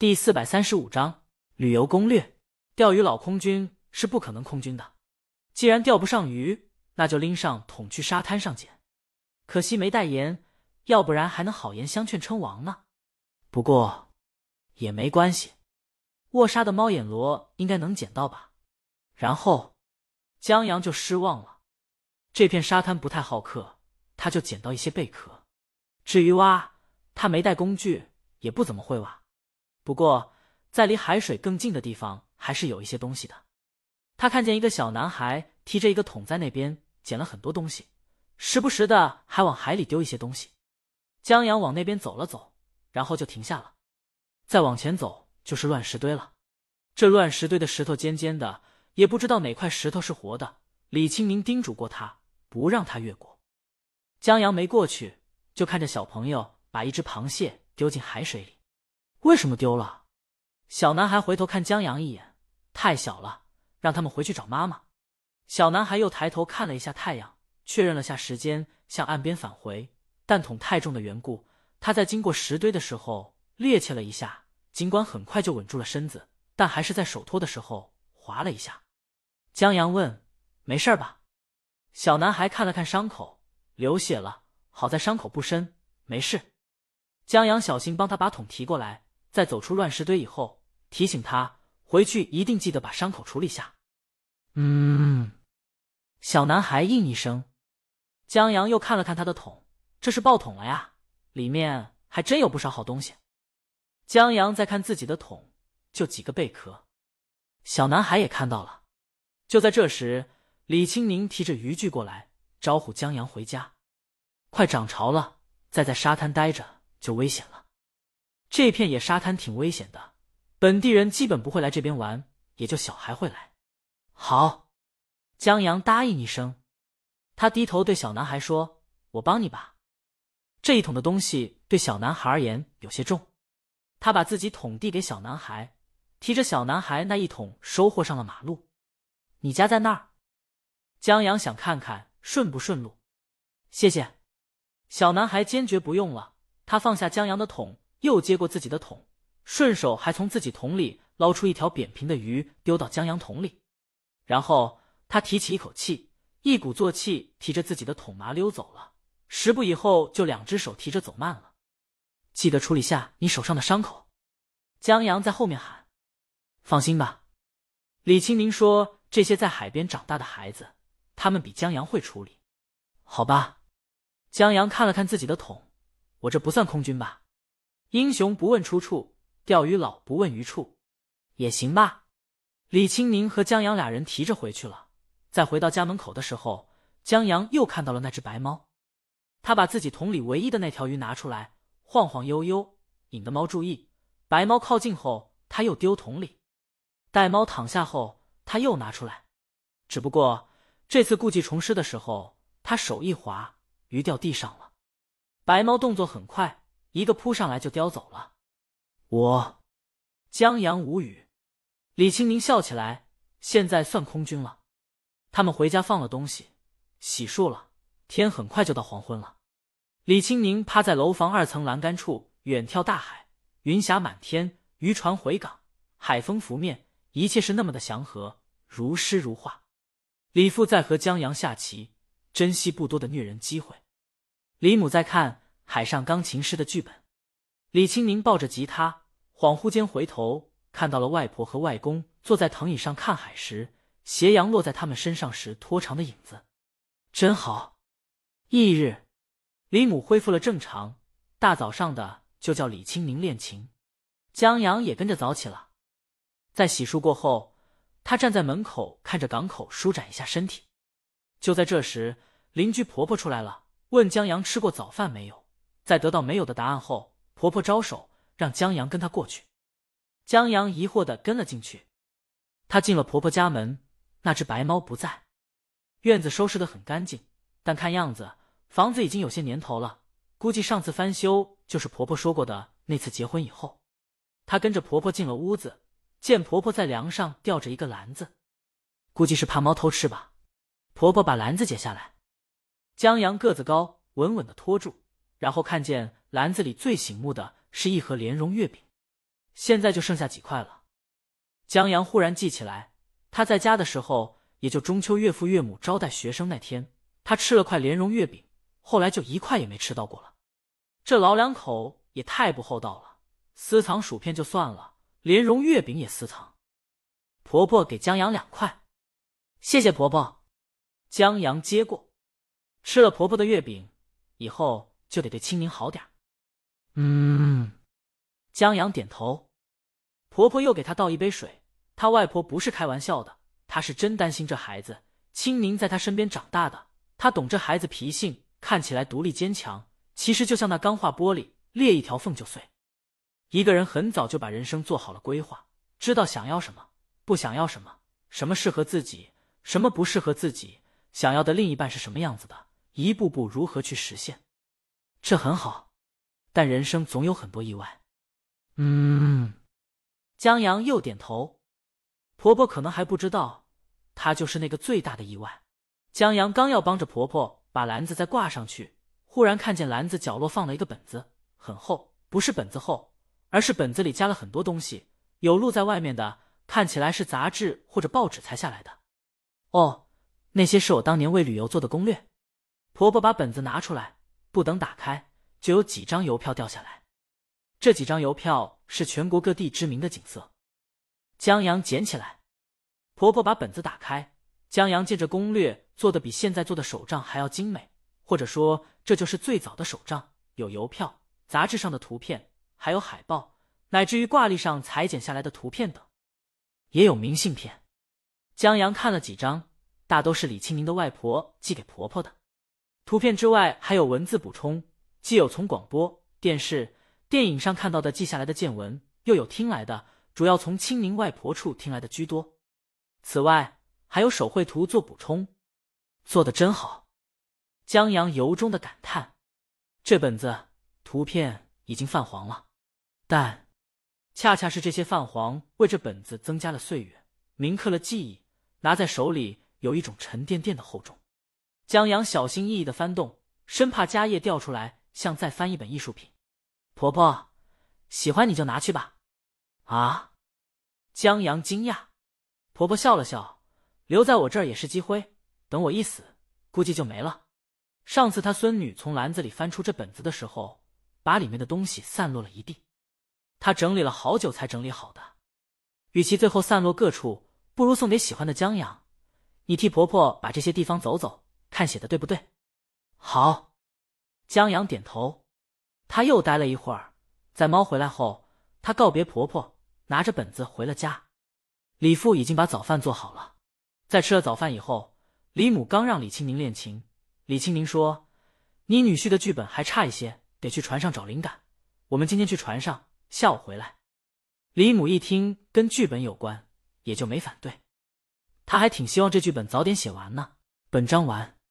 第四百三十五章旅游攻略。钓鱼佬空军是不可能空军的，既然钓不上鱼，那就拎上桶去沙滩上捡。可惜没带盐，要不然还能好言相劝称王呢。不过也没关系，卧沙的猫眼螺应该能捡到吧。然后江阳就失望了，这片沙滩不太好客，他就捡到一些贝壳。至于挖，他没带工具，也不怎么会挖。不过在离海水更近的地方，还是有一些东西的。他看见一个小男孩提着一个桶在那边捡了很多东西，时不时的还往海里丢一些东西。江阳往那边走了走，然后就停下了。再往前走就是乱石堆了，这乱石堆的石头尖尖的。也不知道哪块石头是活的。李清明叮嘱过他，不让他越过。江阳没过去，就看着小朋友把一只螃蟹丢进海水里。为什么丢了？小男孩回头看江阳一眼，太小了，让他们回去找妈妈。小男孩又抬头看了一下太阳，确认了下时间，向岸边返回。但桶太重的缘故，他在经过石堆的时候趔趄了一下，尽管很快就稳住了身子，但还是在手托的时候。滑了一下，江阳问：“没事吧？”小男孩看了看伤口，流血了，好在伤口不深，没事。江阳小心帮他把桶提过来，在走出乱石堆以后，提醒他回去一定记得把伤口处理下。嗯，小男孩应一声。江阳又看了看他的桶，这是爆桶了呀，里面还真有不少好东西。江阳再看自己的桶，就几个贝壳。小男孩也看到了。就在这时，李青宁提着渔具过来，招呼江阳回家。快涨潮了，再在沙滩待着就危险了。这片野沙滩挺危险的，本地人基本不会来这边玩，也就小孩会来。好，江阳答应一声。他低头对小男孩说：“我帮你吧。”这一桶的东西对小男孩而言有些重，他把自己桶递给小男孩。提着小男孩那一桶收获上了马路。你家在那儿？江阳想看看顺不顺路。谢谢。小男孩坚决不用了。他放下江阳的桶，又接过自己的桶，顺手还从自己桶里捞出一条扁平的鱼，丢到江阳桶里。然后他提起一口气，一鼓作气提着自己的桶麻溜走了。十步以后，就两只手提着走慢了。记得处理下你手上的伤口。江阳在后面喊。放心吧，李清明说：“这些在海边长大的孩子，他们比江阳会处理。”好吧，江阳看了看自己的桶，我这不算空军吧？英雄不问出处，钓鱼佬不问鱼处，也行吧。李清宁和江阳俩人提着回去了。在回到家门口的时候，江阳又看到了那只白猫。他把自己桶里唯一的那条鱼拿出来，晃晃悠悠，引得猫注意。白猫靠近后，他又丢桶里。待猫躺下后，他又拿出来，只不过这次故技重施的时候，他手一滑，鱼掉地上了。白猫动作很快，一个扑上来就叼走了。我江阳无语，李清明笑起来。现在算空军了。他们回家放了东西，洗漱了。天很快就到黄昏了。李清明趴在楼房二层栏杆处，远眺大海，云霞满天，渔船回港，海风拂面。一切是那么的祥和，如诗如画。李父在和江阳下棋，珍惜不多的虐人机会。李母在看《海上钢琴师》的剧本。李清明抱着吉他，恍惚间回头看到了外婆和外公坐在藤椅上看海时，斜阳落在他们身上时拖长的影子，真好。翌日，李母恢复了正常，大早上的就叫李清明练琴，江阳也跟着早起了。在洗漱过后，他站在门口看着港口，舒展一下身体。就在这时，邻居婆婆出来了，问江阳吃过早饭没有。在得到没有的答案后，婆婆招手让江阳跟她过去。江阳疑惑的跟了进去。他进了婆婆家门，那只白猫不在。院子收拾的很干净，但看样子房子已经有些年头了，估计上次翻修就是婆婆说过的那次结婚以后。他跟着婆婆进了屋子。见婆婆在梁上吊着一个篮子，估计是怕猫偷吃吧。婆婆把篮子解下来，江阳个子高，稳稳的托住，然后看见篮子里最醒目的是一盒莲蓉月饼。现在就剩下几块了。江阳忽然记起来，他在家的时候，也就中秋岳父岳母招待学生那天，他吃了块莲蓉月饼，后来就一块也没吃到过了。这老两口也太不厚道了，私藏薯片就算了，莲蓉月饼也私藏。婆婆给江阳两块，谢谢婆婆。江阳接过，吃了婆婆的月饼，以后就得对青宁好点嗯，江阳点头。婆婆又给他倒一杯水。他外婆不是开玩笑的，她是真担心这孩子。青宁在她身边长大的，她懂这孩子脾性，看起来独立坚强，其实就像那钢化玻璃，裂一条缝就碎。一个人很早就把人生做好了规划，知道想要什么，不想要什么，什么适合自己，什么不适合自己，想要的另一半是什么样子的，一步步如何去实现，这很好。但人生总有很多意外。嗯，江阳又点头。婆婆可能还不知道，她就是那个最大的意外。江阳刚要帮着婆婆把篮子再挂上去，忽然看见篮子角落放了一个本子，很厚，不是本子厚，而是本子里加了很多东西，有露在外面的，看起来是杂志或者报纸裁下来的。哦，那些是我当年为旅游做的攻略。婆婆把本子拿出来，不等打开，就有几张邮票掉下来。这几张邮票是全国各地知名的景色。江阳捡起来，婆婆把本子打开。江阳见这攻略做的比现在做的手账还要精美，或者说这就是最早的手账，有邮票、杂志上的图片，还有海报，乃至于挂历上裁剪下来的图片等，也有明信片。江阳看了几张，大都是李清明的外婆寄给婆婆的。图片之外还有文字补充，既有从广播电视、电影上看到的记下来的见闻，又有听来的。主要从清明外婆处听来的居多，此外还有手绘图做补充，做的真好。江阳由衷的感叹：这本子图片已经泛黄了，但恰恰是这些泛黄，为这本子增加了岁月，铭刻了记忆，拿在手里有一种沉甸甸的厚重。江阳小心翼翼的翻动，生怕家业掉出来，像再翻一本艺术品。婆婆喜欢你就拿去吧。啊！江阳惊讶，婆婆笑了笑，留在我这儿也是积灰，等我一死，估计就没了。上次他孙女从篮子里翻出这本子的时候，把里面的东西散落了一地，他整理了好久才整理好的。与其最后散落各处，不如送给喜欢的江阳。你替婆婆把这些地方走走，看写的对不对？好。江阳点头。他又待了一会儿，在猫回来后，他告别婆婆。拿着本子回了家，李父已经把早饭做好了。在吃了早饭以后，李母刚让李青宁练琴。李青宁说：“你女婿的剧本还差一些，得去船上找灵感。我们今天去船上，下午回来。”李母一听跟剧本有关，也就没反对。他还挺希望这剧本早点写完呢。本章完。